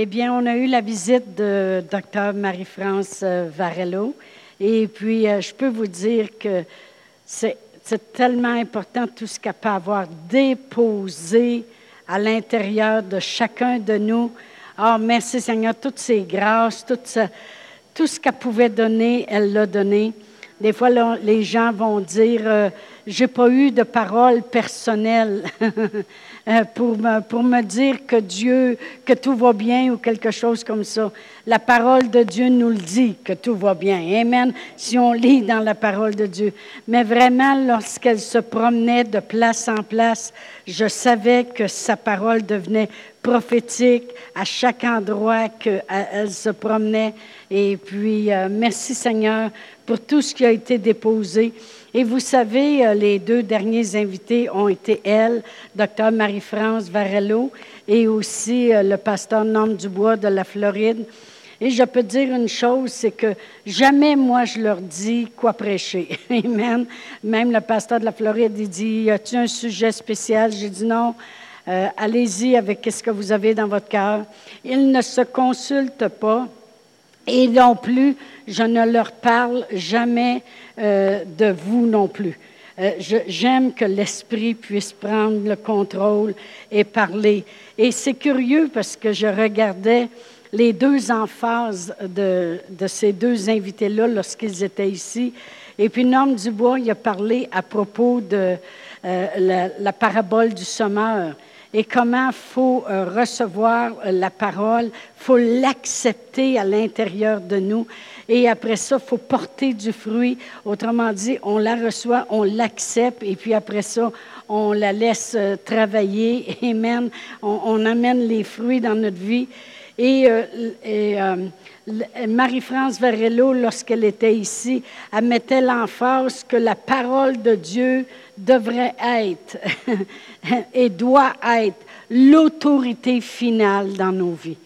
Eh bien, on a eu la visite de Dr. Marie-France euh, Varello. Et puis, euh, je peux vous dire que c'est tellement important tout ce qu'elle peut avoir déposé à l'intérieur de chacun de nous. Oh, merci Seigneur, toutes ces grâces, tout, tout ce qu'elle pouvait donner, elle l'a donné. Des fois, les gens vont dire, euh, j'ai pas eu de parole personnelle pour, me, pour me dire que Dieu, que tout va bien ou quelque chose comme ça. La parole de Dieu nous le dit que tout va bien. Amen. Si on lit dans la parole de Dieu. Mais vraiment, lorsqu'elle se promenait de place en place, je savais que sa parole devenait prophétique à chaque endroit qu'elle se promenait. Et puis, euh, merci Seigneur pour tout ce qui a été déposé. Et vous savez, euh, les deux derniers invités ont été elle, Dr. Marie-France Varello, et aussi euh, le pasteur Norm Dubois de la Floride. Et je peux dire une chose, c'est que jamais moi je leur dis quoi prêcher. Amen. Même le pasteur de la Floride, il dit, y a-t-il un sujet spécial? J'ai dit non. Euh, allez-y avec ce que vous avez dans votre cœur. Ils ne se consultent pas. Et non plus, je ne leur parle jamais euh, de vous non plus. Euh, j'aime que l'esprit puisse prendre le contrôle et parler. Et c'est curieux parce que je regardais les deux emphases de, de ces deux invités-là lorsqu'ils étaient ici. Et puis Norm Dubois, il a parlé à propos de euh, la, la, parabole du sommeur et comment faut euh, recevoir euh, la parole, faut l'accepter à l'intérieur de nous. Et après ça, faut porter du fruit. Autrement dit, on la reçoit, on l'accepte, et puis après ça, on la laisse euh, travailler. Amen. On, on, amène les fruits dans notre vie. Et, et Marie-France Varello, lorsqu'elle était ici, elle mettait l'emphase que la parole de Dieu devrait être et doit être l'autorité finale dans nos vies.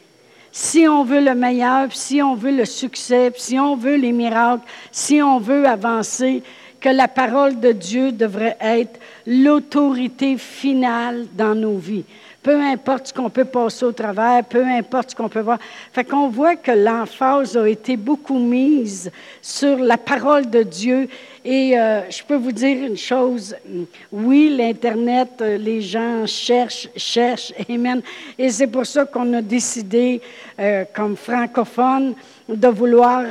Si on veut le meilleur, si on veut le succès, si on veut les miracles, si on veut avancer, que la parole de Dieu devrait être l'autorité finale dans nos vies peu importe ce qu'on peut passer au travers, peu importe ce qu'on peut voir. Fait qu'on voit que l'emphase a été beaucoup mise sur la parole de Dieu. Et euh, je peux vous dire une chose, oui, l'Internet, euh, les gens cherchent, cherchent, amen. Et c'est pour ça qu'on a décidé, euh, comme francophone, de vouloir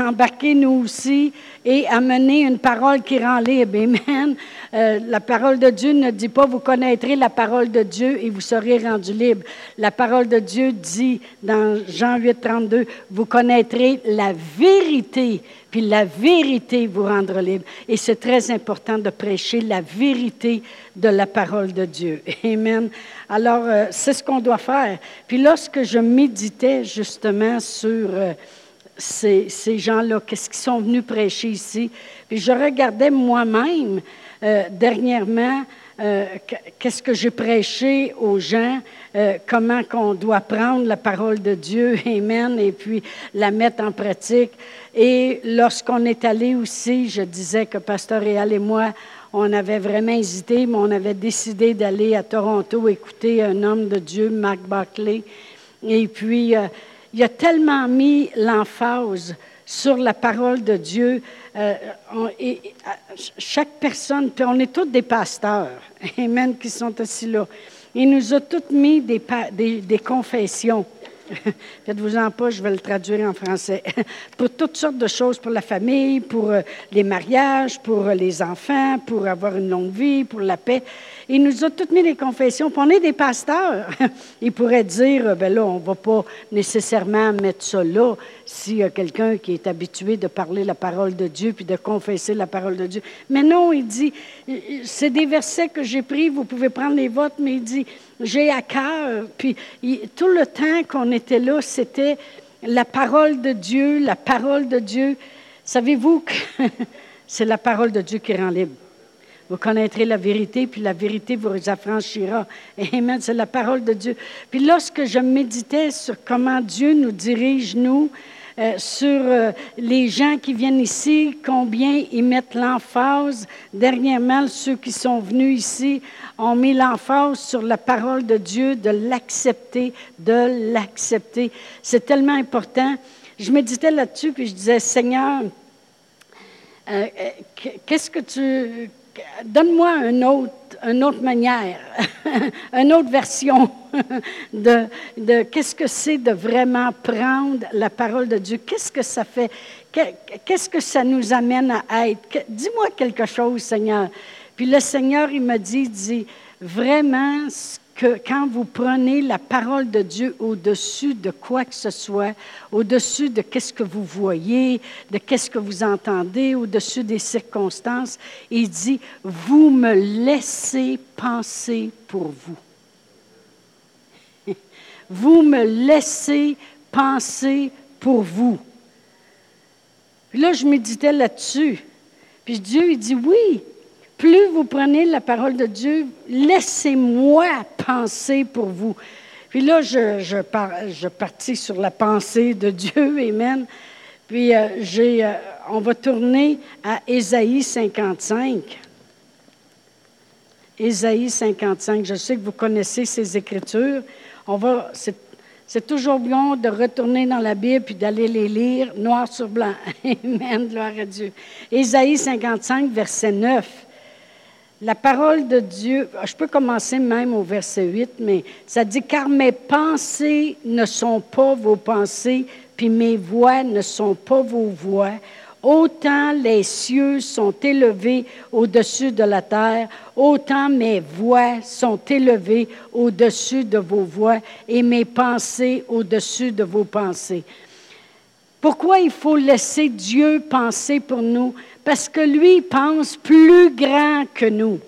embarquer nous aussi et amener une parole qui rend libre. Amen. Euh, la parole de Dieu ne dit pas vous connaîtrez la parole de Dieu et vous serez rendu libre. La parole de Dieu dit dans Jean 8, 32, vous connaîtrez la vérité, puis la vérité vous rendra libre. Et c'est très important de prêcher la vérité de la parole de Dieu. Amen. Alors, euh, c'est ce qu'on doit faire. Puis lorsque je méditais justement sur... Euh, ces, ces gens-là, qu'est-ce qu'ils sont venus prêcher ici. Puis je regardais moi-même euh, dernièrement, euh, qu'est-ce que j'ai prêché aux gens, euh, comment qu'on doit prendre la parole de Dieu, Amen, et puis la mettre en pratique. Et lorsqu'on est allé aussi, je disais que Pasteur Réal et moi, on avait vraiment hésité, mais on avait décidé d'aller à Toronto écouter un homme de Dieu, Mark Buckley. Et puis, il a tellement mis l'emphase sur la parole de Dieu. Euh, et, chaque personne, on est tous des pasteurs, amen, qui sont assis là. Il nous a tous mis des confessions. Faites-vous-en pas, je vais le traduire en français. pour toutes sortes de choses, pour la famille, pour euh, les mariages, pour euh, les enfants, pour avoir une longue vie, pour la paix. Il nous a toutes mis des confessions. Puis on est des pasteurs. Il pourrait dire, ben là, on ne va pas nécessairement mettre ça là s'il y a quelqu'un qui est habitué de parler la parole de Dieu puis de confesser la parole de Dieu. Mais non, il dit, c'est des versets que j'ai pris, vous pouvez prendre les votes, mais il dit, j'ai à cœur. Puis tout le temps qu'on était là, c'était la parole de Dieu, la parole de Dieu. Savez-vous que c'est la parole de Dieu qui rend libre? Vous connaîtrez la vérité, puis la vérité vous affranchira. Amen. C'est la parole de Dieu. Puis lorsque je méditais sur comment Dieu nous dirige, nous, euh, sur euh, les gens qui viennent ici, combien ils mettent l'emphase. Dernièrement, ceux qui sont venus ici ont mis l'emphase sur la parole de Dieu, de l'accepter, de l'accepter. C'est tellement important. Je méditais là-dessus, puis je disais, Seigneur, euh, qu'est-ce que tu... Donne-moi un autre une autre manière, une autre version de, qu'est-ce que c'est de vraiment prendre la parole de Dieu. Qu'est-ce que ça fait? Qu'est-ce que ça nous amène à être? Dis-moi quelque chose, Seigneur. Puis le Seigneur, il me dit, dit, vraiment, que quand vous prenez la parole de Dieu au-dessus de quoi que ce soit, au-dessus de qu'est-ce que vous voyez, de qu'est-ce que vous entendez, au-dessus des circonstances, il dit, vous me laissez penser pour vous. Vous me laissez penser pour vous. Puis là, je méditais là-dessus. Puis Dieu, il dit, oui, plus vous prenez la parole de Dieu, laissez-moi penser pour vous. Puis là, je, je, je partis sur la pensée de Dieu, Amen. Puis euh, j'ai, euh, on va tourner à Ésaïe 55. Ésaïe 55. Je sais que vous connaissez ces écritures. C'est toujours bon de retourner dans la Bible puis d'aller les lire noir sur blanc. Amen, gloire à Dieu. Ésaïe 55, verset 9. La parole de Dieu, je peux commencer même au verset 8, mais ça dit, car mes pensées ne sont pas vos pensées, puis mes voix ne sont pas vos voix. Autant les cieux sont élevés au-dessus de la terre, autant mes voix sont élevées au-dessus de vos voix et mes pensées au-dessus de vos pensées. Pourquoi il faut laisser Dieu penser pour nous? Parce que lui pense plus grand que nous.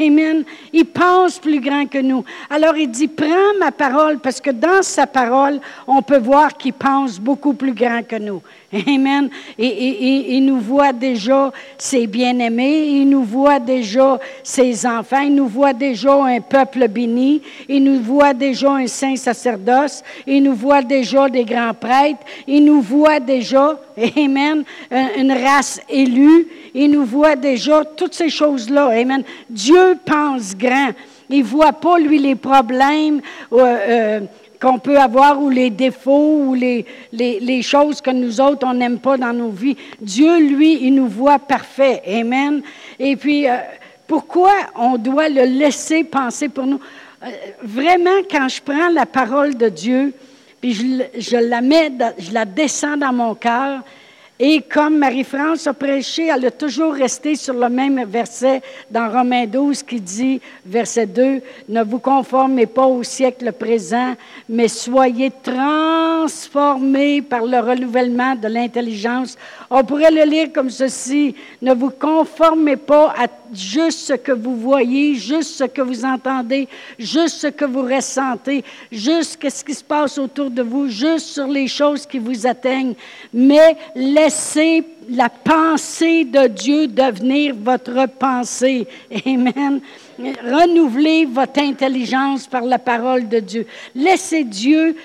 Amen. Il pense plus grand que nous. Alors il dit, prends ma parole, parce que dans sa parole, on peut voir qu'il pense beaucoup plus grand que nous. Amen. Il nous voit déjà ses bien-aimés, il nous voit déjà ses enfants, il nous voit déjà un peuple béni, il nous voit déjà un saint sacerdoce, il nous voit déjà des grands prêtres, il nous voit déjà, Amen, une race élue, il nous voit déjà toutes ces choses-là. Amen. Dieu pense grand. Il voit pas, lui, les problèmes. Euh, euh, qu'on peut avoir ou les défauts ou les, les, choses que nous autres, on n'aime pas dans nos vies. Dieu, lui, il nous voit parfait. Amen. Et puis, euh, pourquoi on doit le laisser penser pour nous? Vraiment, quand je prends la parole de Dieu, puis je, je la mets, je la descends dans mon cœur, et comme Marie-France a prêché, elle a toujours resté sur le même verset dans Romains 12 qui dit, verset 2, Ne vous conformez pas au siècle présent, mais soyez transformés par le renouvellement de l'intelligence. On pourrait le lire comme ceci, Ne vous conformez pas à juste ce que vous voyez, juste ce que vous entendez, juste ce que vous ressentez, juste ce qui se passe autour de vous, juste sur les choses qui vous atteignent, mais laissez la pensée de Dieu devenir votre pensée. Amen. Renouvelez votre intelligence par la parole de Dieu. Laissez Dieu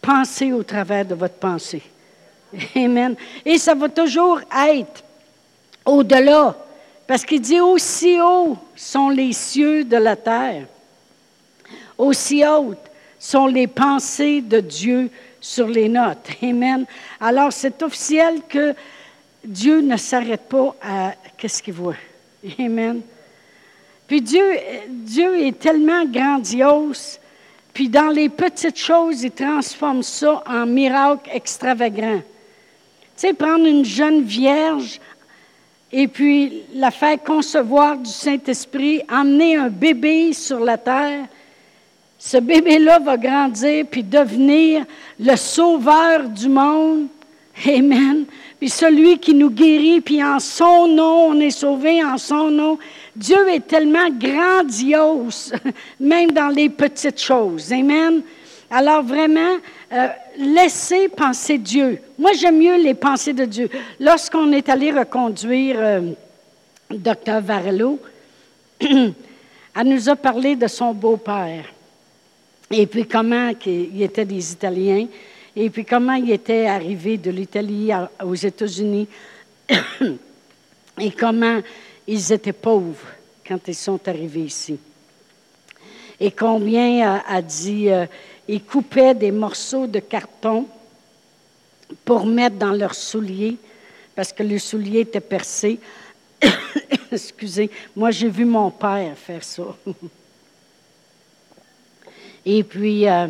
penser au travers de votre pensée. Amen. Et ça va toujours être au-delà parce qu'il dit aussi haut sont les cieux de la terre. Aussi hautes sont les pensées de Dieu sur les notes. Amen. Alors, c'est officiel que Dieu ne s'arrête pas à qu'est-ce qu'il voit. Amen. Puis Dieu, Dieu est tellement grandiose, puis dans les petites choses, il transforme ça en miracle extravagant. Tu sais, prendre une jeune vierge et puis la faire concevoir du Saint-Esprit, emmener un bébé sur la terre. Ce bébé-là va grandir puis devenir le sauveur du monde. Amen. Puis celui qui nous guérit, puis en son nom, on est sauvé en son nom. Dieu est tellement grandiose, même dans les petites choses. Amen. Alors vraiment, euh, laissez penser Dieu. Moi, j'aime mieux les pensées de Dieu. Lorsqu'on est allé reconduire euh, Dr. Varello, elle nous a parlé de son beau-père. Et puis comment il était des Italiens. et puis comment il était arrivé de l'Italie aux États-Unis et comment ils étaient pauvres quand ils sont arrivés ici. Et combien a, dit, euh, ils coupaient des morceaux de carton pour mettre dans leurs souliers, parce que le soulier était percé. Excusez, moi j'ai vu mon père faire ça. Et puis, euh,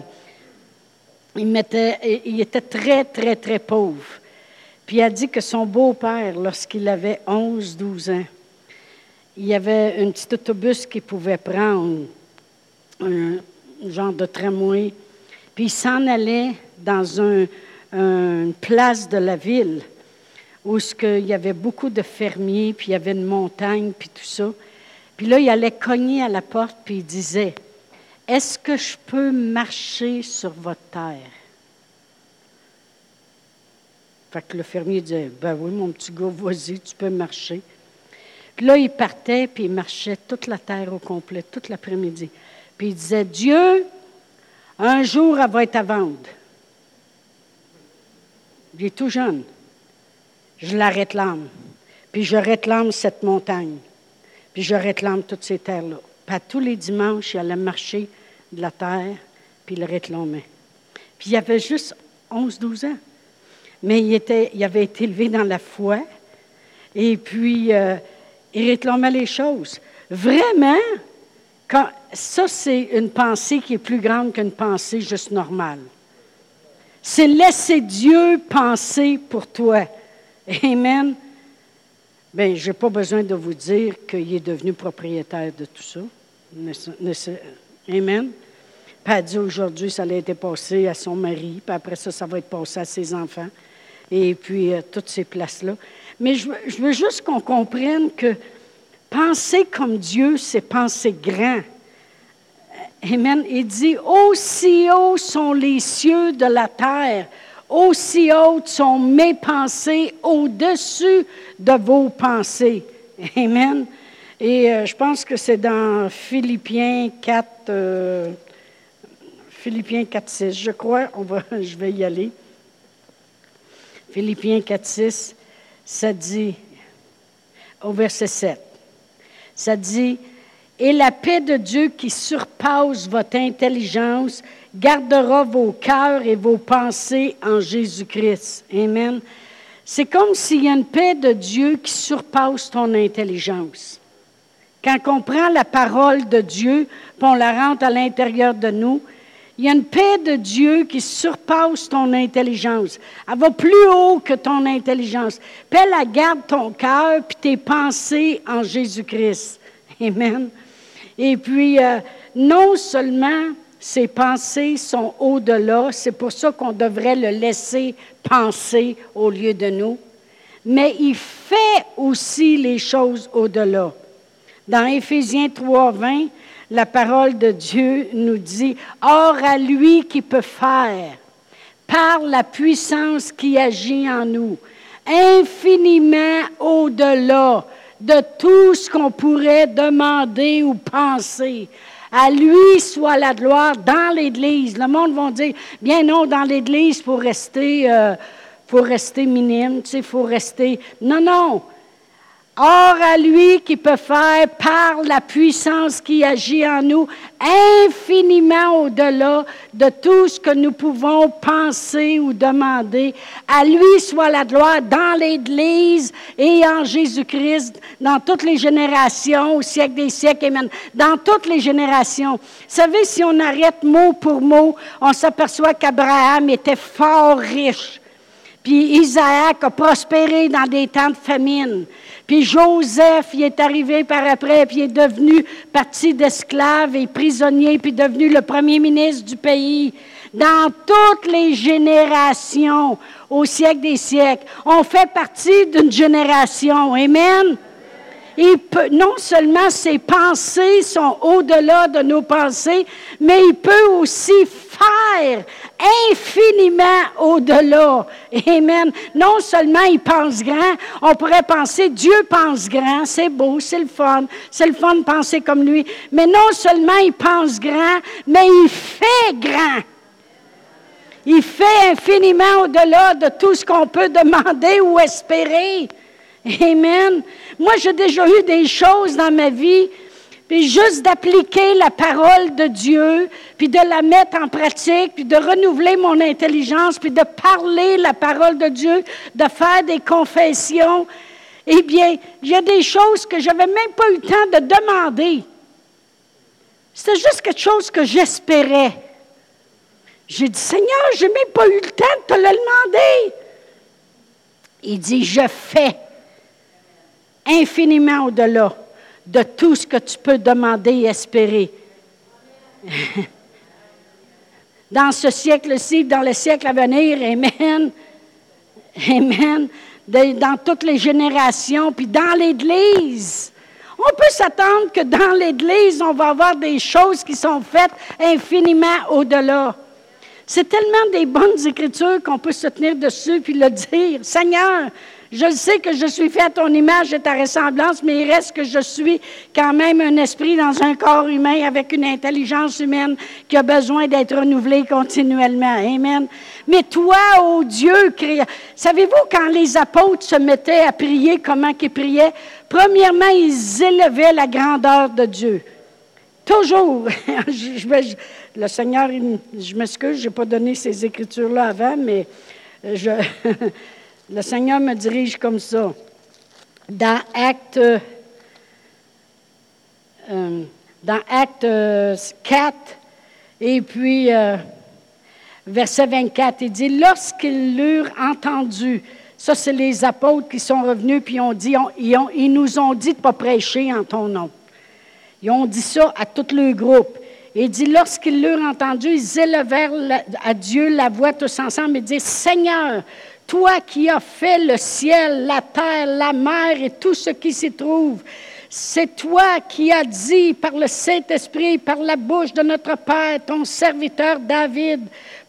il, mettait, il était très, très, très pauvre. Puis il a dit que son beau-père, lorsqu'il avait 11-12 ans, il y avait un petit autobus qu'il pouvait prendre, un genre de tramway, puis il s'en allait dans un, une place de la ville où il y avait beaucoup de fermiers, puis il y avait une montagne, puis tout ça. Puis là, il allait cogner à la porte, puis il disait, Est-ce que je peux marcher sur votre terre? Fait que le fermier disait, ben oui, mon petit gars, vas-y, tu peux marcher. Puis là, il partait, puis il marchait toute la terre au complet, toute l'après-midi. Puis il disait, Dieu, un jour, elle va être à vendre. Il est tout jeune. Je la réclame. Puis je réclame cette montagne. Puis je réclame toutes ces terres-là. Puis tous les dimanches, il allait marcher de la terre, puis il réclamait. Puis il avait juste 11-12 ans. Mais il, était, il avait été élevé dans la foi. Et puis, euh, il réclamait les choses. Vraiment, ça, c'est une pensée qui est plus grande qu'une pensée juste normale. C'est laisser Dieu penser pour toi. Amen. Bien, je n'ai pas besoin de vous dire qu'il est devenu propriétaire de tout ça. Amen. Puis elle dit aujourd'hui, ça a été passé à son mari, puis après ça, ça va être passé à ses enfants, et puis euh, toutes ces places-là. Mais je, je veux juste qu'on comprenne que penser comme Dieu, c'est penser grand. Amen. Il dit, aussi hauts sont les cieux de la terre, aussi hautes sont mes pensées au-dessus de vos pensées. Amen. Et euh, je pense que c'est dans Philippiens 4, euh, Philippiens 4, 6, je crois, on va, je vais y aller. Philippiens 4, 6, ça dit, au verset 7, ça dit, et la paix de Dieu qui surpasse votre intelligence gardera vos cœurs et vos pensées en Jésus-Christ. Amen. C'est comme s'il y a une paix de Dieu qui surpasse ton intelligence. Quand on prend la parole de Dieu, puis la rentre à l'intérieur de nous, il y a une paix de Dieu qui surpasse ton intelligence. Elle va plus haut que ton intelligence. Puis elle garde ton cœur puis tes pensées en Jésus-Christ. Amen. Et puis, euh, non seulement ses pensées sont au-delà, c'est pour ça qu'on devrait le laisser penser au lieu de nous, mais il fait aussi les choses au-delà. Dans Éphésiens 3, 20, la parole de Dieu nous dit, Or à lui qui peut faire, par la puissance qui agit en nous, infiniment au-delà de tout ce qu'on pourrait demander ou penser. À lui soit la gloire dans l'Église. Le monde va dire, bien non, dans l'Église, il faut rester, euh, faut rester minime, il faut rester... Non, non, Or à lui qui peut faire par la puissance qui agit en nous infiniment au-delà de tout ce que nous pouvons penser ou demander. À lui soit la gloire dans l'Église et en Jésus-Christ, dans toutes les générations, au siècle des siècles, Amen. Dans toutes les générations. Vous savez, si on arrête mot pour mot, on s'aperçoit qu'Abraham était fort riche. Puis Isaac a prospéré dans des temps de famine. Puis Joseph, il est arrivé par après, puis il est devenu parti d'esclave et prisonnier, puis devenu le premier ministre du pays. Dans toutes les générations, au siècle des siècles, on fait partie d'une génération. Amen. Peut, non seulement ses pensées sont au-delà de nos pensées, mais il peut aussi faire infiniment au-delà. Amen. Non seulement il pense grand, on pourrait penser Dieu pense grand, c'est beau, c'est le fun, c'est le fun de penser comme lui, mais non seulement il pense grand, mais il fait grand. Il fait infiniment au-delà de tout ce qu'on peut demander ou espérer. Amen. Moi, j'ai déjà eu des choses dans ma vie, puis juste d'appliquer la parole de Dieu, puis de la mettre en pratique, puis de renouveler mon intelligence, puis de parler la parole de Dieu, de faire des confessions. Eh bien, il y a des choses que je n'avais même pas eu le temps de demander. C'était juste quelque chose que j'espérais. J'ai dit, Seigneur, je n'ai même pas eu le temps de te le demander. Il dit, je fais infiniment au-delà de tout ce que tu peux demander et espérer. dans ce siècle-ci, dans le siècle à venir, Amen. Amen. dans toutes les générations, puis dans l'Église. On peut s'attendre que dans l'Église, on va avoir des choses qui sont faites infiniment au-delà. C'est tellement des bonnes écritures qu'on peut se tenir dessus puis le dire. Seigneur, je sais que je suis fait à ton image et ta ressemblance, mais il reste que je suis quand même un esprit dans un corps humain avec une intelligence humaine qui a besoin d'être renouvelée continuellement. Amen. Mais toi, ô Dieu, créa... savez-vous quand les apôtres se mettaient à prier, comment ils priaient? Premièrement, ils élevaient la grandeur de Dieu. Toujours. le Seigneur, je m'excuse, je n'ai pas donné ces écritures-là avant, mais je, Le Seigneur me dirige comme ça. Dans Acte, euh, dans Acte 4, et puis euh, verset 24, il dit, lorsqu'ils l'eurent entendu, ça c'est les apôtres qui sont revenus, puis ont dit, ils, ils, nous ont dit de ne pas prêcher en ton nom. Ils ont dit ça à tout le groupe. Il dit, lorsqu'ils l'eurent entendu, ils élevèrent à Dieu la voix tous ensemble et disent, Seigneur, toi qui as fait le ciel, la terre, la mer et tout ce qui s'y trouve, c'est toi qui as dit par le Saint-Esprit, par la bouche de notre Père, ton serviteur David,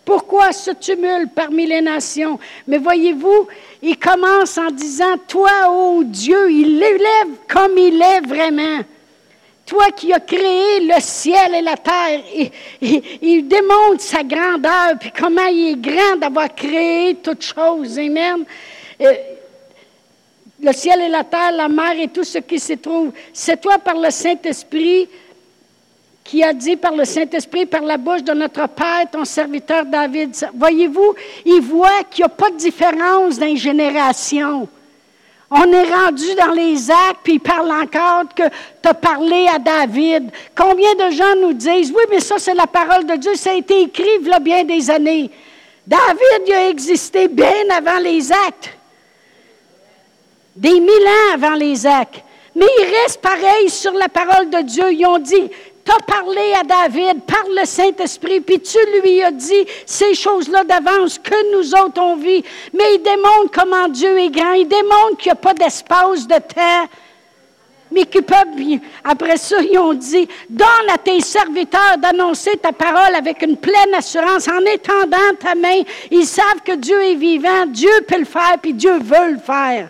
pourquoi ce tumulte parmi les nations? Mais voyez-vous, il commence en disant, toi, ô Dieu, il l'élève comme il est vraiment. Toi qui as créé le ciel et la terre, il, démontre sa grandeur, puis comment il est grand d'avoir créé toutes choses. Amen. Euh, le ciel et la terre, la mer et tout ce qui s'y trouve. C'est toi par le Saint-Esprit qui a dit par le Saint-Esprit, par la bouche de notre Père, ton serviteur David. Voyez-vous, il voit qu'il n'y a pas de différence dans les générations. On est rendu dans les actes, puis il parle encore que tu as parlé à David. Combien de gens nous disent, oui, mais ça, c'est la parole de Dieu, ça a été écrit il y a bien des années. David il a existé bien avant les actes, des mille ans avant les actes. Mais il reste pareil sur la parole de Dieu. Ils ont dit, T'as parlé à David par le Saint-Esprit, puis tu lui as dit ces choses-là d'avance que nous autres on vit. Mais il démontre comment Dieu est grand. Il démontre qu'il n'y a pas d'espace, de temps. Mais qu'ils peuvent, après ça, ils ont dit, donne à tes serviteurs d'annoncer ta parole avec une pleine assurance en étendant ta main. Ils savent que Dieu est vivant, Dieu peut le faire, puis Dieu veut le faire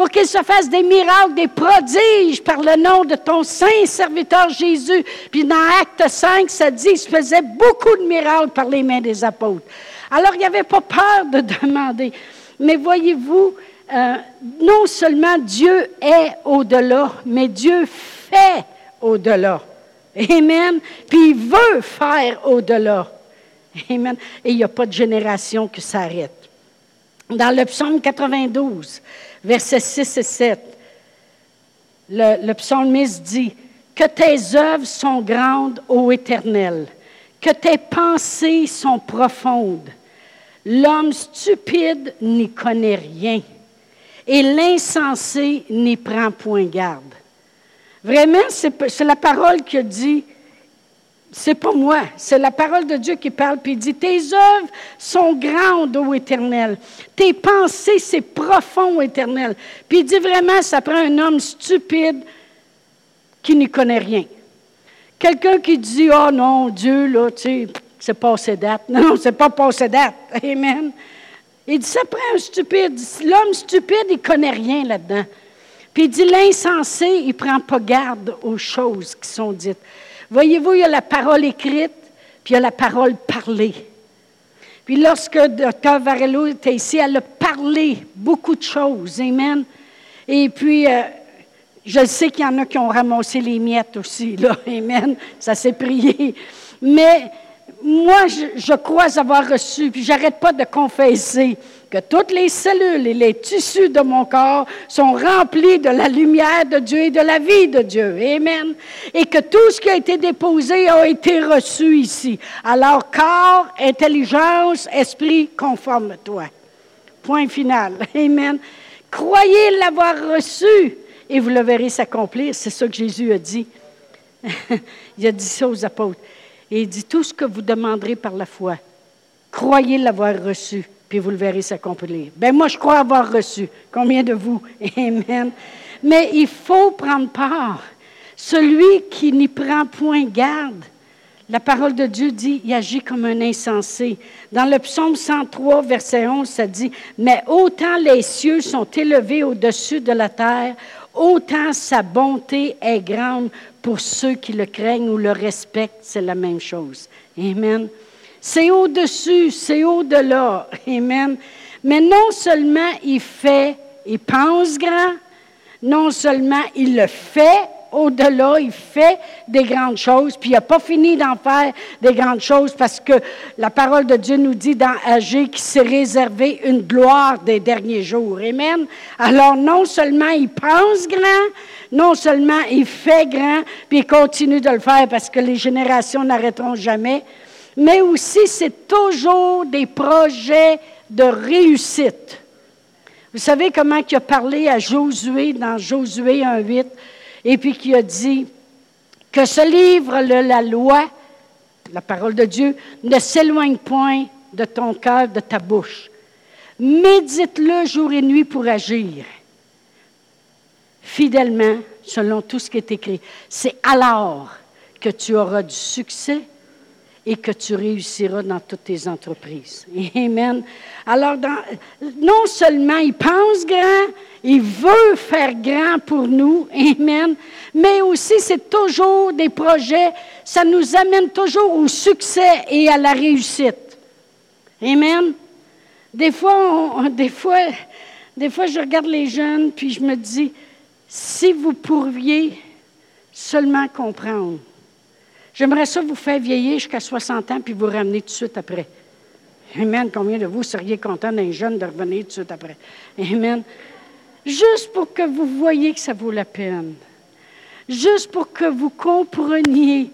pour qu'il se fasse des miracles, des prodiges par le nom de ton saint serviteur Jésus. Puis dans Acte 5, ça dit qu'il se faisait beaucoup de miracles par les mains des apôtres. Alors, il n'y avait pas peur de demander. Mais voyez-vous, euh, non seulement Dieu est au-delà, mais Dieu fait au-delà. Amen. Puis il veut faire au-delà. Amen. Et il n'y a pas de génération qui s'arrête. Dans le psaume 92, versets 6 et 7, le, le psalmiste dit, Que tes œuvres sont grandes, ô Éternel, que tes pensées sont profondes. L'homme stupide n'y connaît rien, et l'insensé n'y prend point garde. Vraiment, c'est la parole qui dit c'est pas moi, c'est la parole de Dieu qui parle, puis il dit, tes œuvres sont grandes, ô éternel. Tes pensées, c'est profond, ô éternel. Puis il dit vraiment, ça prend un homme stupide qui n'y connaît rien. Quelqu'un qui dit, oh non, Dieu, là, tu sais, c'est passé date. Non, c'est pas passé date. Amen. Il dit, ça prend un stupide. L'homme stupide, il connaît rien là-dedans. Puis il dit, l'insensé, il prend pas garde aux choses qui sont dites. Voyez-vous, il y a la parole écrite, puis il y a la parole parlée. Puis lorsque Dr. Varello était ici, elle a parlé beaucoup de choses. Amen. Et puis, euh, je sais qu'il y en a qui ont ramassé les miettes aussi, là. Amen. Ça s'est prié. Mais moi, je, crois avoir reçu, puis j'arrête pas de confesser que toutes les cellules et les tissus de mon corps sont remplis de la lumière de Dieu et de la vie de Dieu. Amen. Et que tout ce qui a été déposé a été reçu ici. Alors, corps, intelligence, esprit, conforme toi. Point final. Amen. Croyez l'avoir reçu et vous le verrez s'accomplir. C'est ça que Jésus a dit. il a dit ça aux apôtres. Et il dit, tout ce que vous demanderez par la foi, croyez l'avoir reçu, puis vous le verrez s'accomplir. Ben moi, je crois avoir reçu. Combien de vous? Amen. Mais il faut prendre part. Celui qui n'y prend point garde, la parole de Dieu dit, il agit comme un insensé. Dans le psaume 103, verset 11, ça dit, Mais autant les cieux sont élevés au-dessus de la terre, autant sa bonté est grande pour ceux qui le craignent ou le respectent, c'est la même chose. Amen. C'est au-dessus, c'est au-delà. Amen. Mais non seulement il fait, il pense grand, non seulement il le fait au-delà, il fait des grandes choses, puis il n'a pas fini d'en faire des grandes choses parce que la parole de Dieu nous dit dans Agé qu'il s'est réservé une gloire des derniers jours. Amen. Alors non seulement il pense grand, non seulement il fait grand, puis il continue de le faire parce que les générations n'arrêteront jamais, mais aussi c'est toujours des projets de réussite. Vous savez comment il a parlé à Josué dans Josué 1.8 et puis qui a dit que ce livre, la loi, la parole de Dieu, ne s'éloigne point de ton cœur, de ta bouche. Médite-le jour et nuit pour agir fidèlement selon tout ce qui est écrit. C'est alors que tu auras du succès et que tu réussiras dans toutes tes entreprises. Amen. Alors, non seulement il pense grand, il veut faire grand pour nous, Amen, mais aussi c'est toujours des projets, ça nous amène toujours au succès et à la réussite. Amen. Des fois, des fois, des fois, je regarde les jeunes, puis je me dis, si vous pourriez seulement comprendre J'aimerais ça vous faire vieillir jusqu'à 60 ans puis vous ramener tout de suite après. Amen. Combien de vous seriez contents d'un jeune de revenir tout de suite après? Amen. Juste pour que vous voyez que ça vaut la peine. Juste pour que vous compreniez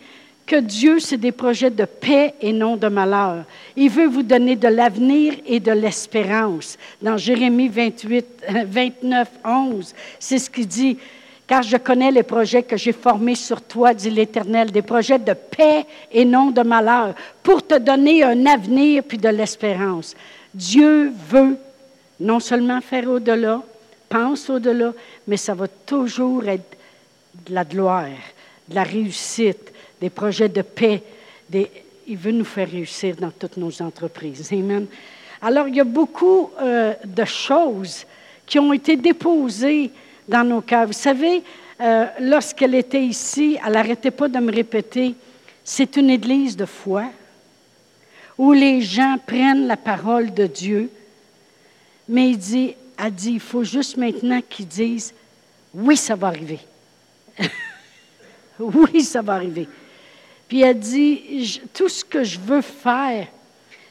que Dieu, c'est des projets de paix et non de malheur. Il veut vous donner de l'avenir et de l'espérance. Dans Jérémie 28, 29, 11, c'est ce qu'il dit car je connais les projets que j'ai formés sur toi, dit l'Éternel, des projets de paix et non de malheur, pour te donner un avenir puis de l'espérance. Dieu veut non seulement faire au-delà, pense au-delà, mais ça va toujours être de la gloire, de la réussite, des projets de paix. il veut nous faire réussir dans toutes nos entreprises. Amen. Alors, il y a beaucoup euh, de choses qui ont été déposées dans nos cœurs. Vous savez, euh, lorsqu'elle était ici, elle n'arrêtait pas de me répéter, c'est une église de foi où les gens prennent la parole de Dieu, mais il dit, elle dit, il faut juste maintenant qu'ils disent, oui, ça va arriver. oui, ça va arriver. Puis elle dit, tout ce que je veux faire,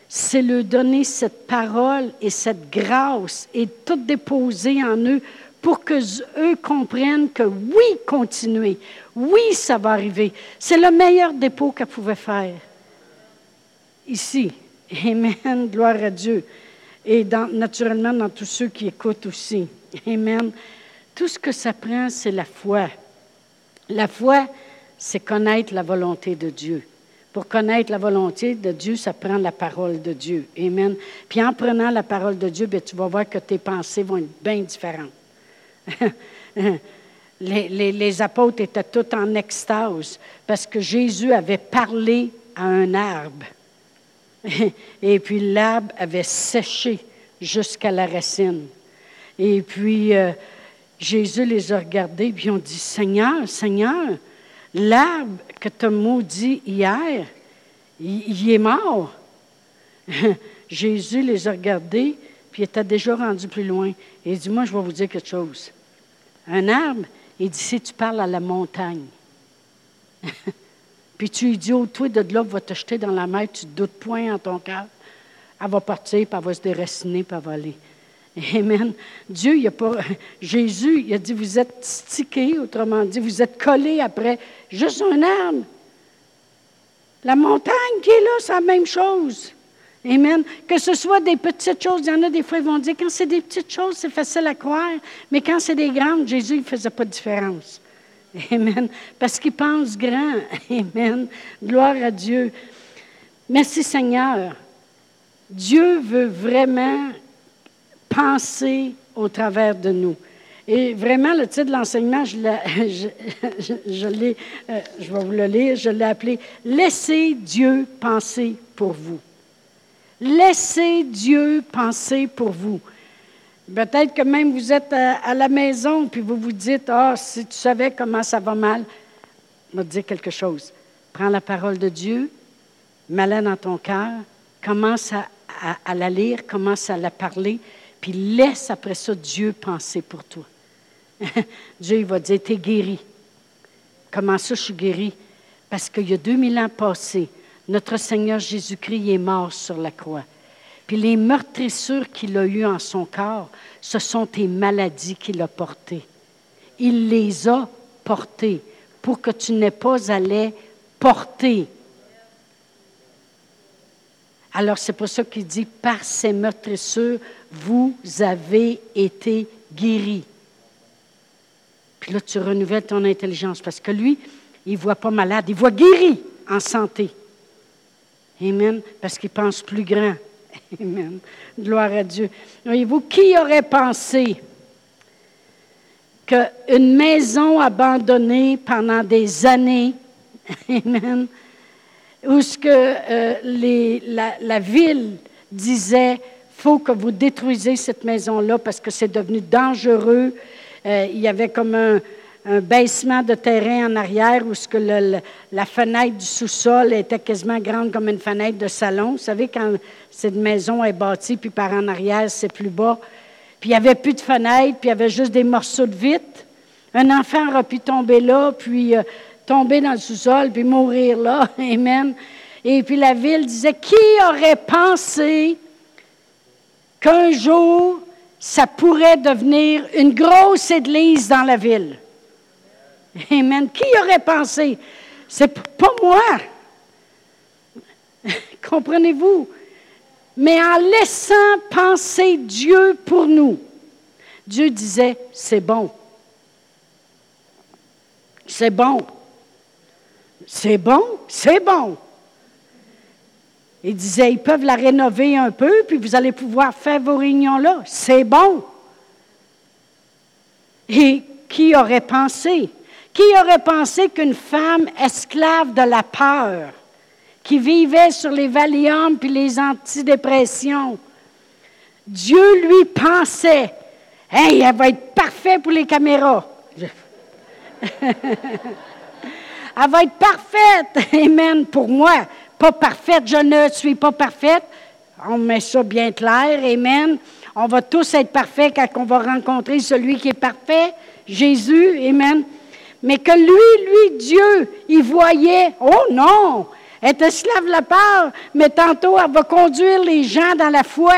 c'est leur donner cette parole et cette grâce et tout déposer en eux pour que eux comprennent que oui, continuez. Oui, ça va arriver. C'est le meilleur dépôt qu'elle pouvait faire. Ici. Amen. Gloire à Dieu. Et naturellement dans tous ceux qui écoutent aussi. Amen. Tout ce que ça prend, c'est la foi. La foi, c'est connaître la volonté de Dieu. Pour connaître la volonté de Dieu, ça prend la parole de Dieu. Amen. Puis en prenant la parole de Dieu, bien, tu vas voir que tes pensées vont être bien différentes. les, apôtres étaient tous en extase parce que Jésus avait parlé à un arbre. Et puis l'arbre avait séché jusqu'à la racine. Et puis euh, Jésus les a regardés, ils ont dit, Seigneur, Seigneur, l'arbre que tu as maudit hier, il, est mort. Jésus les a regardés, puis il était déjà rendu plus loin. Et il dit, moi, je vais vous dire quelque chose. Un arbre, il dit, si tu parles à la montagne, puis tu lui dis, oh, toi, de là, va te jeter dans la mer, tu ne doutes point en ton cœur, elle va partir, puis elle va se déraciner, puis elle va aller. Amen. Dieu, il a pas. Jésus, il a dit Vous êtes stickés, autrement dit, vous êtes collés après juste un arbre. La montagne qui est là, c'est la même chose. Amen. Que ce soit des petites choses, il y en a des fois, ils vont dire quand c'est des petites choses, c'est facile à croire, mais quand c'est des grandes, Jésus, ne faisait pas de différence. Amen. Parce qu'il pense grand. Amen. Gloire à Dieu. Merci Seigneur. Dieu veut vraiment penser au travers de nous. Et vraiment, le titre de l'enseignement, je, euh, je vais vous le lire, je l'ai appelé Laissez Dieu penser pour vous. Laissez Dieu penser pour vous. Peut-être que même vous êtes à, la maison, puis vous vous dites, ah, si tu savais comment ça va mal, je vais te dire quelque chose. Prends la parole de Dieu, mets-la dans ton cœur, commence à, la lire, commence à la parler, puis laisse après ça Dieu penser pour toi. Dieu il va dire, tu es guéri. Comment ça, je suis guéri? Parce qu'il y a 2000 ans passés, notre Seigneur Jésus-Christ est mort sur la croix. Puis les meurtrissures qu'il a eues en son corps, ce sont tes maladies qu'il a portées. Il les a portées pour que tu n'aies pas à les porter. Alors c'est pour ça qu'il dit, par ces meurtrissures, vous avez été guéris. Puis là, tu renouvelles ton intelligence parce que lui, il ne voit pas malade, il voit guéri en santé. Amen. Parce qu'il pense plus grand. Amen. Gloire à Dieu. Voyez-vous, qui aurait pensé qu'une maison abandonnée pendant des années, Amen, où ce euh, la, ville disait, faut que vous détruisez cette maison-là parce que c'est devenu dangereux, euh, il y avait comme un, baissement de terrain en arrière où ce que la fenêtre du sous-sol était quasiment grande comme une fenêtre de salon. Vous savez, quand cette maison est bâtie, puis par en arrière, c'est plus bas. Puis il n'y avait plus de fenêtre, puis il y avait juste des morceaux de vitre. Un enfant aurait pu tomber là, puis euh, tomber dans le sous-sol, puis mourir là. Amen. Et puis la ville disait, qui aurait pensé qu'un jour, ça pourrait devenir une grosse église dans la ville? Amen. Qui aurait pensé? C'est pas moi. Comprenez-vous? Mais en laissant penser Dieu pour nous, Dieu disait, c'est bon. C'est bon. C'est bon, c'est bon. Il disait, ils peuvent la rénover un peu, puis vous allez pouvoir faire vos réunions là. C'est bon. Et qui aurait pensé? Qui aurait pensé qu'une femme esclave de la peur, qui vivait sur les Valium puis les antidépressions, Dieu lui pensait, hey, elle va être parfaite pour les caméras. elle va être parfaite, amen, pour moi pas parfaite, je ne suis pas parfaite. On met ça bien clair, Amen. On va tous être parfaits quand on va rencontrer celui qui est parfait, Jésus, Amen. Mais que lui, lui, Dieu, il voyait, oh non, esclave la peur, mais tantôt elle va conduire les gens dans la foi.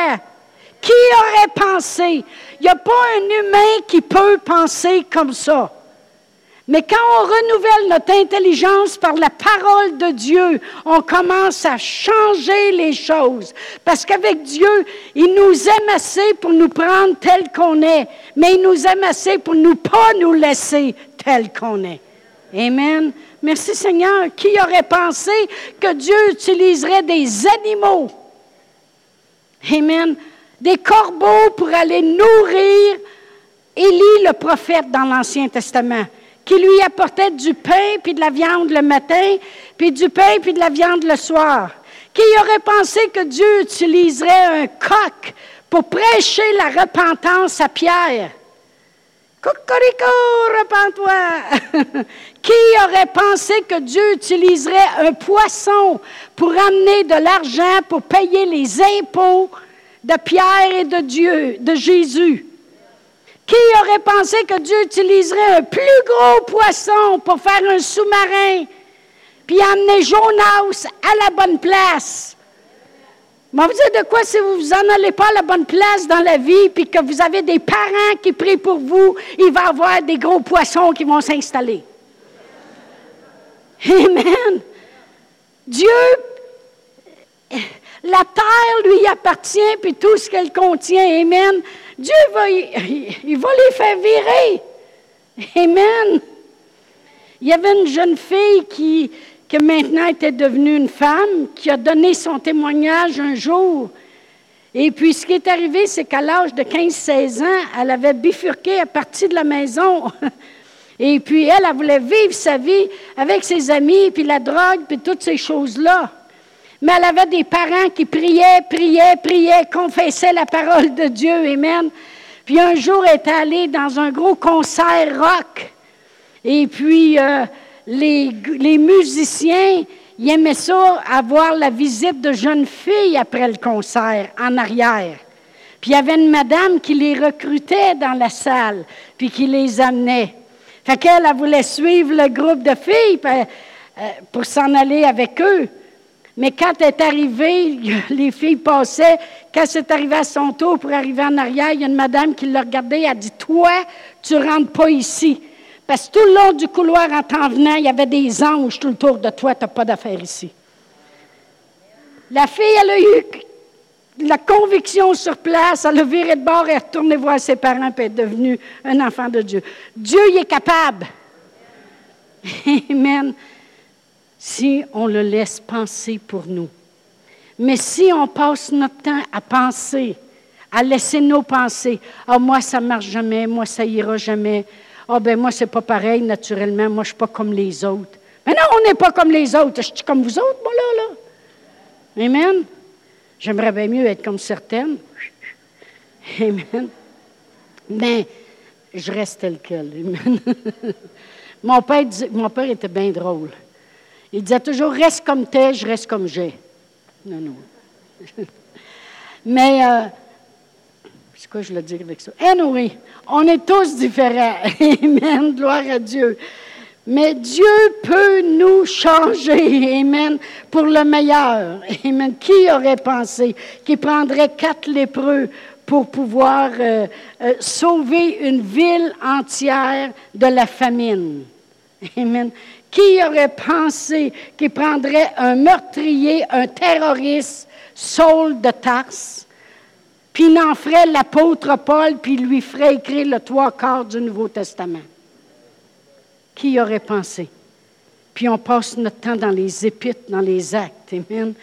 Qui aurait pensé? Il n'y a pas un humain qui peut penser comme ça. Mais quand on renouvelle notre intelligence par la parole de Dieu, on commence à changer les choses. Parce qu'avec Dieu, il nous aime assez pour nous prendre tel qu'on est, mais il nous aime assez pour ne pas nous laisser tel qu'on est. Amen. Merci Seigneur. Qui aurait pensé que Dieu utiliserait des animaux? Amen. Des corbeaux pour aller nourrir Élie le prophète dans l'Ancien Testament qui lui apportait du pain puis de la viande le matin, puis du pain puis de la viande le soir. Qui aurait pensé que Dieu utiliserait un coq pour prêcher la repentance à Pierre? Cocorico, repens-toi! Qui aurait pensé que Dieu utiliserait un poisson pour amener de l'argent pour payer les impôts de Pierre et de Dieu, de Jésus? Qui aurait pensé que Dieu utiliserait un plus gros poisson pour faire un sous-marin, puis amener Jonas à la bonne place? Mais vous dire de quoi si vous vous en allez pas à la bonne place dans la vie, puis que vous avez des parents qui prient pour vous, il va y avoir des gros poissons qui vont s'installer. Amen. Dieu, la terre lui appartient, puis tout ce qu'elle contient. Amen. Dieu va, il va les faire virer. Amen. Il y avait une jeune fille qui, qui maintenant était devenue une femme, qui a donné son témoignage un jour. Et puis, ce qui est arrivé, c'est qu'à l'âge de 15-16 ans, elle avait bifurqué à partir de la maison. Et puis, elle, elle voulait vivre sa vie avec ses amis, puis la drogue, puis toutes ces choses-là. Mais elle avait des parents qui priaient, priaient, priaient, confessaient la parole de Dieu. Amen. Puis un jour, elle est allée dans un gros concert rock. Et puis, euh, les, musiciens, ils aimaient ça, avoir la visite de jeunes filles après le concert, en arrière. Puis il y avait une madame qui les recrutait dans la salle, puis qui les amenait. Fait qu'elle, elle voulait suivre le groupe de filles euh, pour s'en aller avec eux. Mais quand elle est arrivée, les filles passaient. Quand c'est arrivé à son tour pour arriver en arrière, il y a une madame qui l'a regardée. Elle a dit Toi, tu ne rentres pas ici. Parce que tout le long du couloir, en t'en venant, il y avait des anges tout autour de toi. Tu n'as pas d'affaire ici. La fille, elle a eu la conviction sur place. Elle a viré de bord et est retournée voir ses parents et est devenue un enfant de Dieu. Dieu y est capable. Amen si on le laisse penser pour nous. Mais si on passe notre temps à penser, à laisser nos pensées, ah, moi, ça marche jamais, moi, ça ira jamais, ah, ben moi, c'est pas pareil, naturellement, moi, je suis pas comme les autres. Mais non, on n'est pas comme les autres. Je suis comme vous autres, moi, là, là. Amen. J'aimerais bien mieux être comme certaines. Amen. Mais je reste tel quel. Amen. mon père était bien drôle. Il disait toujours reste comme t'es, je reste comme j'ai. Non, non. Mais, euh, c'est quoi je le dire avec ça? Anyway, on est tous différents. Amen. Gloire à Dieu. Mais Dieu peut nous changer, Amen, pour le meilleur. Amen. Qui aurait pensé qu'il prendrait quatre lépreux pour pouvoir euh, euh, sauver une ville entière de la famine? Amen. Qui aurait pensé qu'il prendrait un meurtrier, un terroriste, Saul de Tarse, puis il en ferait l'apôtre Paul, puis lui ferait écrire le trois quarts du Nouveau Testament? Qui aurait pensé? Puis on passe notre temps dans les épîtres, dans les actes. Amen.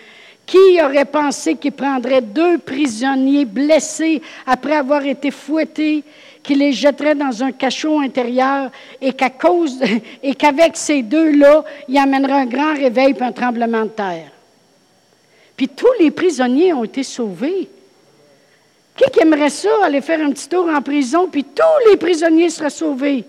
Qui aurait pensé qu'il prendrait deux prisonniers blessés après avoir été fouettés qu'il les jetterait dans un cachot intérieur et qu'à cause et qu'avec ces deux-là, il amènerait un grand réveil et un tremblement de terre. Puis tous les prisonniers ont été sauvés. Qui, qui aimerait ça, aller faire un petit tour en prison, puis tous les prisonniers seraient sauvés?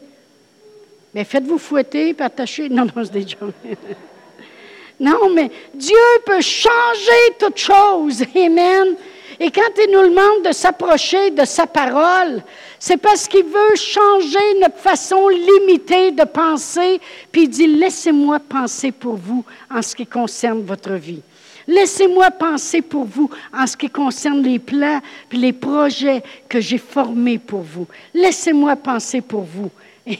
Mais faites-vous fouetter et attacher. Non, non, c'est des gens. non, mais Dieu peut changer toute chose. Amen. Et quand il nous demande de s'approcher de sa parole, c'est parce qu'il veut changer notre façon limitée de penser, puis il dit, laissez-moi penser pour vous en ce qui concerne votre vie. Laissez-moi penser pour vous en ce qui concerne les plans puis les projets que j'ai formés pour vous. Laissez-moi penser pour vous.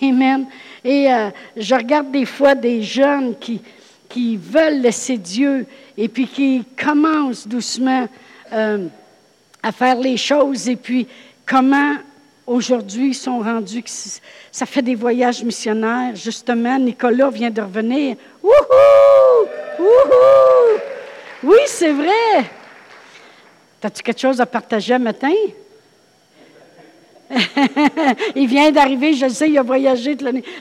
Amen. Et euh, je regarde des fois des jeunes qui, qui veulent laisser Dieu et puis qui commencent doucement euh, à faire les choses et puis comment aujourd'hui ils sont rendus ça fait des voyages missionnaires. Justement, Nicolas vient de revenir. Wouhou! Wouhou! Oui, c'est vrai. As-tu quelque chose à partager matin? il vient d'arriver, je sais, il a voyagé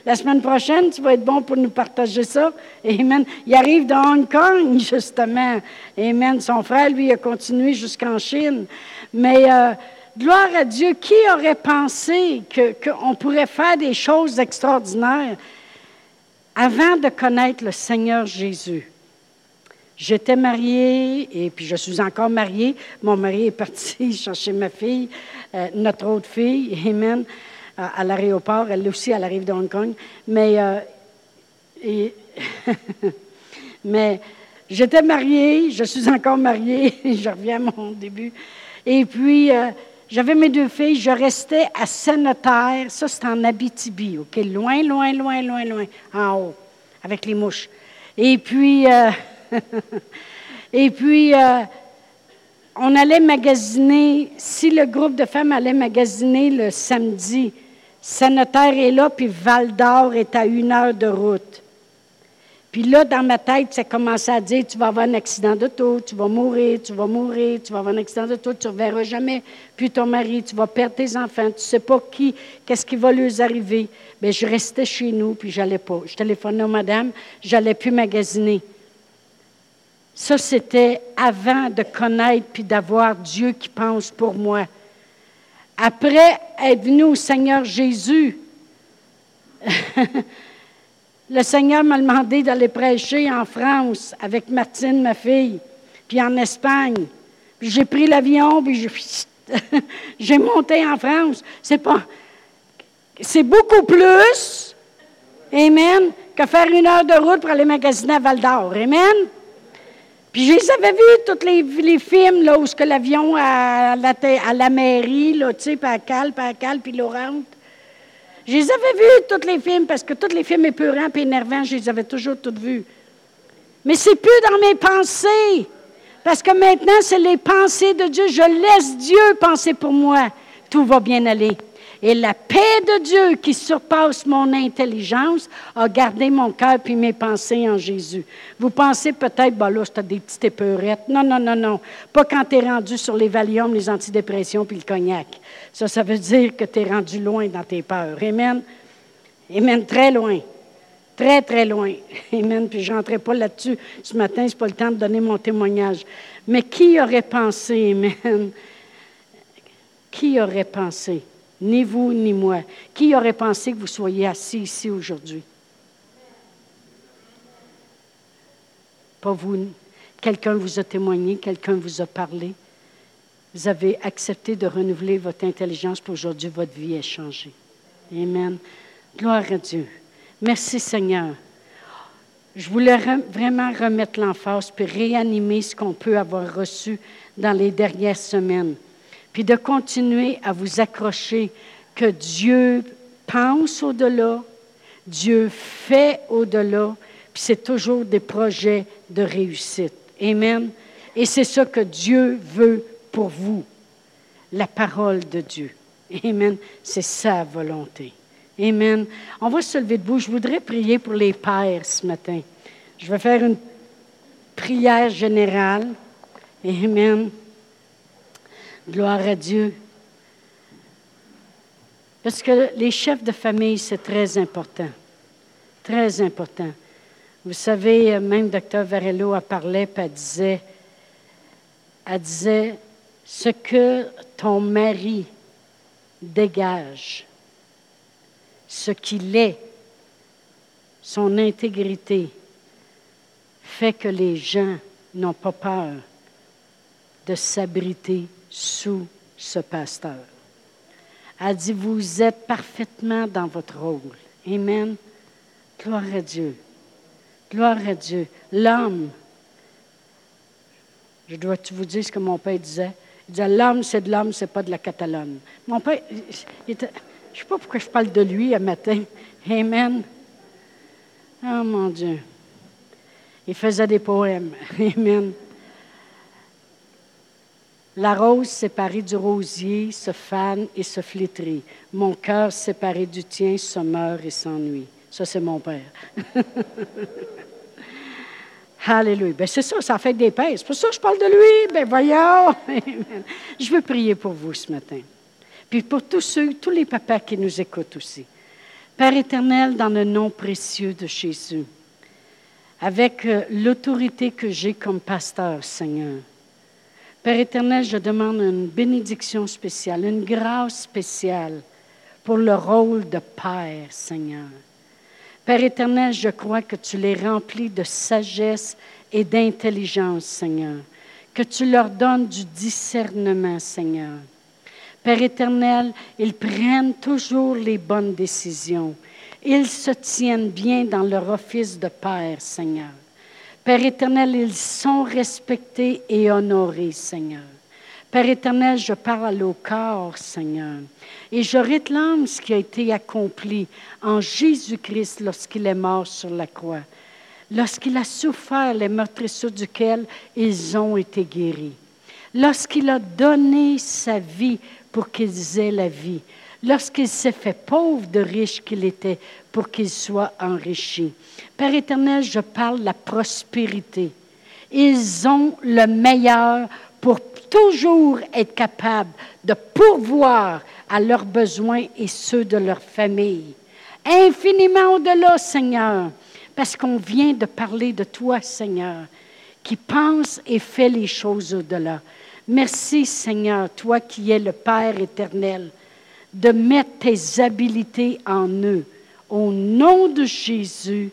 la semaine prochaine. Tu vas être bon pour nous partager ça. Amen. Il arrive de Hong Kong, justement. Amen. Son frère, lui, a continué jusqu'en Chine. Mais euh, gloire à Dieu, qui aurait pensé qu'on pourrait faire des choses extraordinaires avant de connaître le Seigneur Jésus? J'étais mariée et puis je suis encore mariée. Mon mari est parti chercher ma fille, euh, notre autre fille, Amen, à, l'aéroport. Elle aussi, elle arrive de Hong Kong. Mais, euh, mais j'étais mariée, je suis encore mariée, je reviens à mon début. Et puis, euh, j'avais mes deux filles, je restais à Sainte-Terre, ça c'est en Abitibi, OK? Loin, loin, loin, loin, loin, en haut, avec les mouches. Et puis, Et puis, euh, on allait magasiner, si le groupe de femmes allait magasiner le samedi, Sanitaire est là, puis Val d'Or est à une heure de route. Puis là, dans ma tête, ça commençait à dire, tu vas avoir un accident d'auto, tu vas mourir, tu vas mourir, tu vas avoir un accident d'auto, tu ne reverras jamais puis ton mari, tu vas perdre tes enfants, tu ne sais pas qui, qu'est-ce qui va leur arriver. Bien, je restais chez nous, puis j'allais pas. Je téléphonais à madame, j'allais plus magasiner. Ça, c'était avant de connaître puis d'avoir Dieu qui pense pour moi. Après être venu au Seigneur Jésus, le Seigneur m'a demandé d'aller prêcher en France avec Martine, ma fille, puis en Espagne. J'ai pris l'avion, puis j'ai monté en France. C'est pas. Beaucoup plus, Amen, que faire une heure de route pour aller magasiner à Val d'Or. Amen? Puis je les avais vus, tous les, films, où l'avion à la, mairie, là, tu sais, à Cal, à Cal, puis Laurent. Je les avais vus, tous les films, parce que tous les films épeurants et énervants, je les avais toujours tous vus. Mais c'est plus dans mes pensées. Parce que maintenant, c'est les pensées de Dieu. Je laisse Dieu penser pour moi. Tout va bien aller. Et la paix de Dieu qui surpasse mon intelligence a gardé mon cœur puis mes pensées en Jésus. Vous pensez peut-être, bah là, c'est des petites épeurettes. Non, non, non, non. Pas quand tu es rendu sur les Valium, les antidépressions puis le cognac. Ça, ça veut dire que tu es rendu loin dans tes peurs. Amen. Amen, très loin. Très, très loin. Amen. Puis je n'entrerai pas là-dessus. Ce matin, ce n'est pas le temps de donner mon témoignage. Mais qui aurait pensé, Amen? Qui aurait pensé? ni vous ni moi. Qui aurait pensé que vous soyez assis ici aujourd'hui? Pas vous. Quelqu'un vous a témoigné, quelqu'un vous a parlé. Vous avez accepté de renouveler votre intelligence pour aujourd'hui, votre vie est changée. Amen. Gloire à Dieu. Merci Seigneur. Je voulais vraiment remettre l'emphase puis réanimer ce qu'on peut avoir reçu dans les dernières semaines puis de continuer à vous accrocher que Dieu pense au-delà, Dieu fait au-delà, puis c'est toujours des projets de réussite. Amen. Et c'est ça que Dieu veut pour vous, la parole de Dieu. Amen. C'est sa volonté. Amen. On va se lever debout. Je voudrais prier pour les pères ce matin. Je vais faire une prière générale. Amen. Gloire à Dieu. Parce que les chefs de famille, c'est très important. Très important. Vous savez, même Dr. Varello a parlé, puis elle disait, elle disait, ce que ton mari dégage, ce qu'il est, son intégrité, fait que les gens n'ont pas peur de s'abriter sous ce pasteur. Elle dit, vous êtes parfaitement dans votre rôle. Amen. Gloire à Dieu. Gloire à Dieu. L'homme, je dois vous dire ce que mon père disait? Il disait, l'homme, c'est de l'homme, c'est pas de la Catalogne. Mon père, je ne sais pas pourquoi je parle de lui un matin. Amen. Oh mon Dieu. Il faisait des poèmes. Amen. La rose séparée du rosier se fane et se flétrit. Mon cœur séparé du tien se meurt et s'ennuie. Ça, c'est mon père. Alléluia. Ben, c'est ça, ça fait des pères. C'est pour ça que je parle de lui. Ben, voyons. je veux prier pour vous ce matin. Puis pour tous ceux, tous les papas qui nous écoutent aussi. Père éternel, dans le nom précieux de Jésus, avec euh, l'autorité que j'ai comme pasteur, Seigneur, Père éternel, je demande une bénédiction spéciale, une grâce spéciale pour le rôle de Père, Seigneur. Père éternel, je crois que tu les remplis de sagesse et d'intelligence, Seigneur. Que tu leur donnes du discernement, Seigneur. Père éternel, ils prennent toujours les bonnes décisions. Ils se tiennent bien dans leur office de Père, Seigneur. Père éternel, ils sont respectés et honorés, Seigneur. Père éternel, je parle au corps, Seigneur. Et je réclame ce qui a été accompli en Jésus-Christ lorsqu'il est mort sur la croix. Lorsqu'il a souffert les meurtrissures duquel ils ont été guéris. Lorsqu'il a donné sa vie pour qu'ils aient la vie. Lorsqu'il s'est fait pauvre de riche qu'il était pour qu'il soit enrichi. Père éternel, je parle de la prospérité. Ils ont le meilleur pour toujours être capables de pourvoir à leurs besoins et ceux de leur famille. Infiniment au-delà, Seigneur, parce qu'on vient de parler de toi, Seigneur, qui pense et fait les choses au-delà. Merci, Seigneur, toi qui es le Père éternel, de mettre tes habiletés en eux. Au nom de Jésus,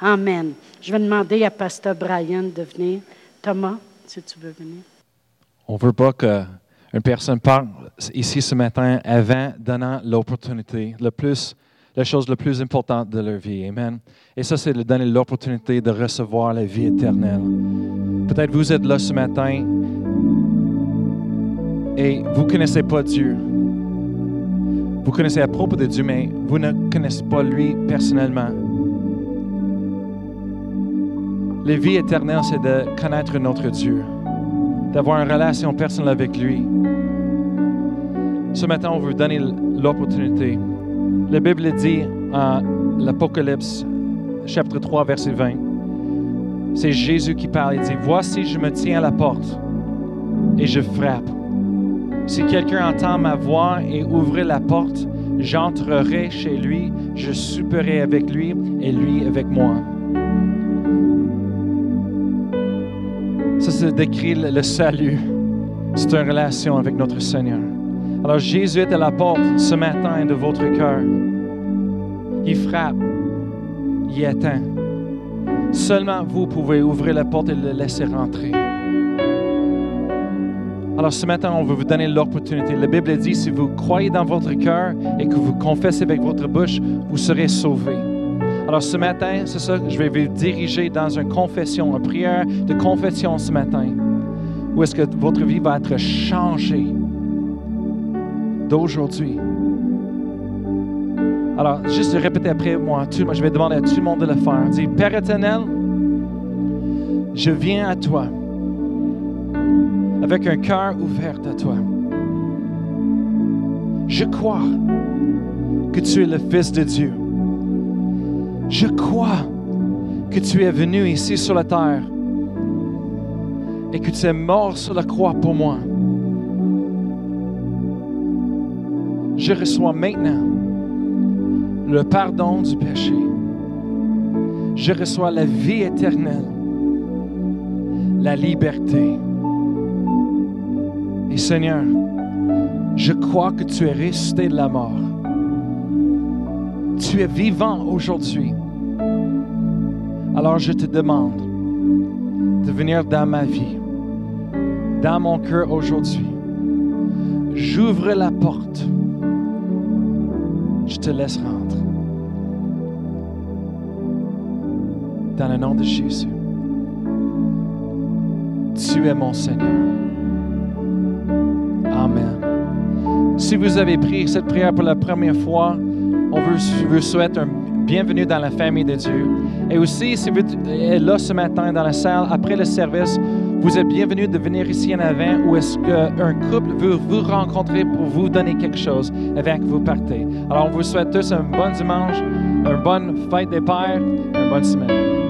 Amen. Je vais demander à Pasteur Brian de venir. Thomas, si tu veux venir. On ne veut pas qu'une personne parle ici ce matin avant donnant l'opportunité, la chose la plus importante de leur vie. Amen. Et ça, c'est de donner l'opportunité de recevoir la vie éternelle. Peut-être vous êtes là ce matin et vous ne connaissez pas Dieu. Vous connaissez à propos de Dieu, mais vous ne connaissez pas lui personnellement. La vie éternelle, c'est de connaître notre Dieu, d'avoir une relation personnelle avec lui. Ce matin, on veut donner l'opportunité. La Bible dit en l'Apocalypse, chapitre 3, verset 20, c'est Jésus qui parle. Il dit, Voici, je me tiens à la porte et je frappe. Si quelqu'un entend ma voix et ouvre la porte, j'entrerai chez lui, je souperai avec lui et lui avec moi. Décrit le salut. C'est une relation avec notre Seigneur. Alors Jésus est à la porte ce matin de votre cœur. Il frappe. Il attend. Seulement vous pouvez ouvrir la porte et le laisser rentrer. Alors ce matin, on veut vous donner l'opportunité. La Bible dit, si vous croyez dans votre cœur et que vous confessez avec votre bouche, vous serez sauvés. Alors ce matin, c'est ça, je vais vous diriger dans une confession, une prière de confession ce matin. Où est-ce que votre vie va être changée d'aujourd'hui? Alors, juste répéter après moi, moi, je vais demander à tout le monde de le faire. Dis, Père éternel, je viens à toi avec un cœur ouvert à toi. Je crois que tu es le Fils de Dieu. Je crois que tu es venu ici sur la terre et que tu es mort sur la croix pour moi. Je reçois maintenant le pardon du péché. Je reçois la vie éternelle, la liberté. Et Seigneur, je crois que tu es resté de la mort. Tu es vivant aujourd'hui. Alors je te demande de venir dans ma vie, dans mon cœur aujourd'hui. J'ouvre la porte. Je te laisse rentrer. Dans le nom de Jésus. Tu es mon Seigneur. Amen. Si vous avez pris cette prière pour la première fois, on vous, souhaite un bienvenue dans la famille de Dieu. Et aussi, si vous êtes là ce matin dans la salle, après le service, vous êtes bienvenue de venir ici en avant ou est-ce qu'un couple veut vous rencontrer pour vous donner quelque chose avant que vous partez. Alors, on vous souhaite tous un bon dimanche, une bonne fête des pères, une bonne semaine.